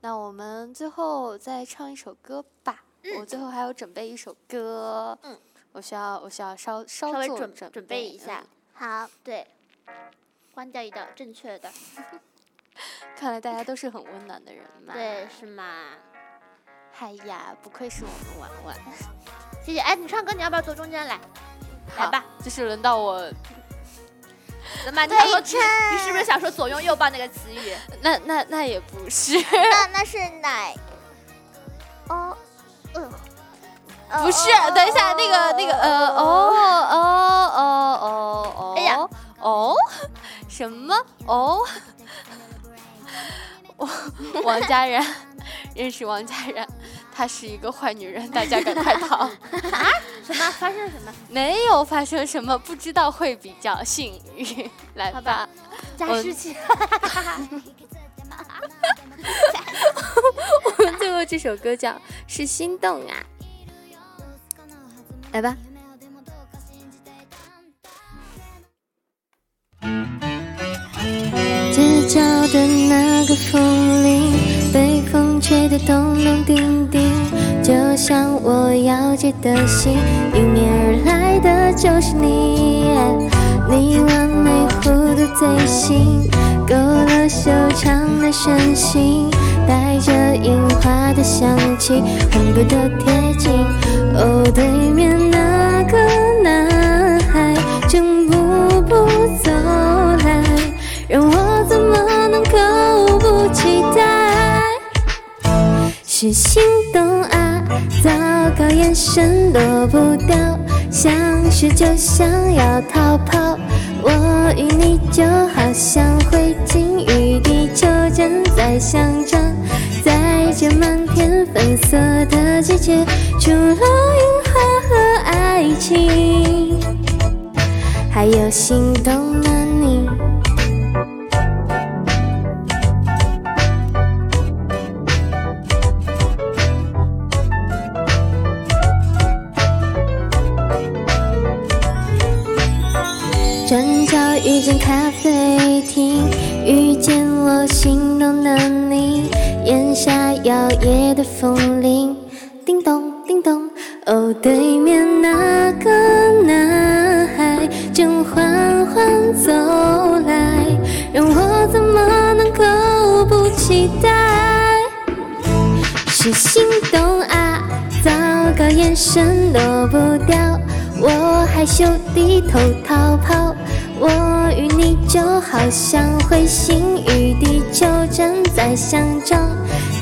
那我们最后再唱一首歌吧。我最后还要准备一首歌。嗯，我需要我需要稍稍稍微准备一下嗯。好，对，关掉一道正确的，看来大家都是很温暖的人嘛。对，是吗？嗨呀，不愧是我们婉婉。谢谢。哎，你唱歌你要不要坐中间来？来好吧，，就是轮到我。怎么？你想说对称你是不是想说左拥右抱那个词语？那那那也不是，那那是奶。哦，嗯，哦不是。等一下，那个那个呃哦哦哦哦哦。哎呀哦，什么哦？我王家人认识王嘉然，她是一个坏女人，大家赶快逃！什么？发生了什么？没有发生什么，不知道会比较幸运。来吧吧，加我湿器。我们最后这首歌叫《是心动啊》，来吧。街角的那个风铃，被风吹得咚咚叮像我要接的信，迎面而来的就是你。你完美弧度嘴型，勾勒修长的身形，带着樱花的香气，恨不得贴近。哦，对面那个男孩正步步走来，让我怎么能够不期待？是心动啊，糟糕，眼神躲不掉，相识就想要逃跑。我与你就好像灰烬与地球正在相撞，在这满天粉色的季节，除了樱花和爱情，还有心动的你。角遇见咖啡厅，遇见我心动的你，眼下摇曳的风铃，叮咚叮咚。哦，对面那个男孩正缓缓走来，让我怎么能够不期待？是心动啊，糟糕，眼神躲不掉，我害羞低头逃跑。我与你就好像彗星与地球正在相撞，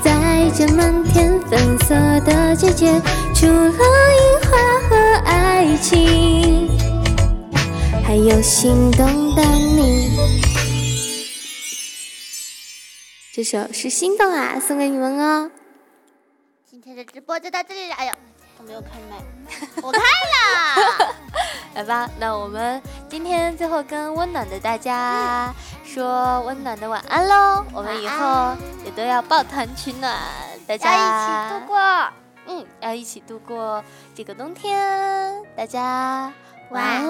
在这满天粉色的季节，除了樱花和爱情，还有心动的你。这首是心动啊，送给你们哦。今天的直播就到这里了。哎呀，我没有开麦，我开了。来吧，那我们今天最后跟温暖的大家说温暖的晚安喽。我们以后也都要抱团取暖，大家一起度过。嗯，要一起度过这个冬天。大家晚。安。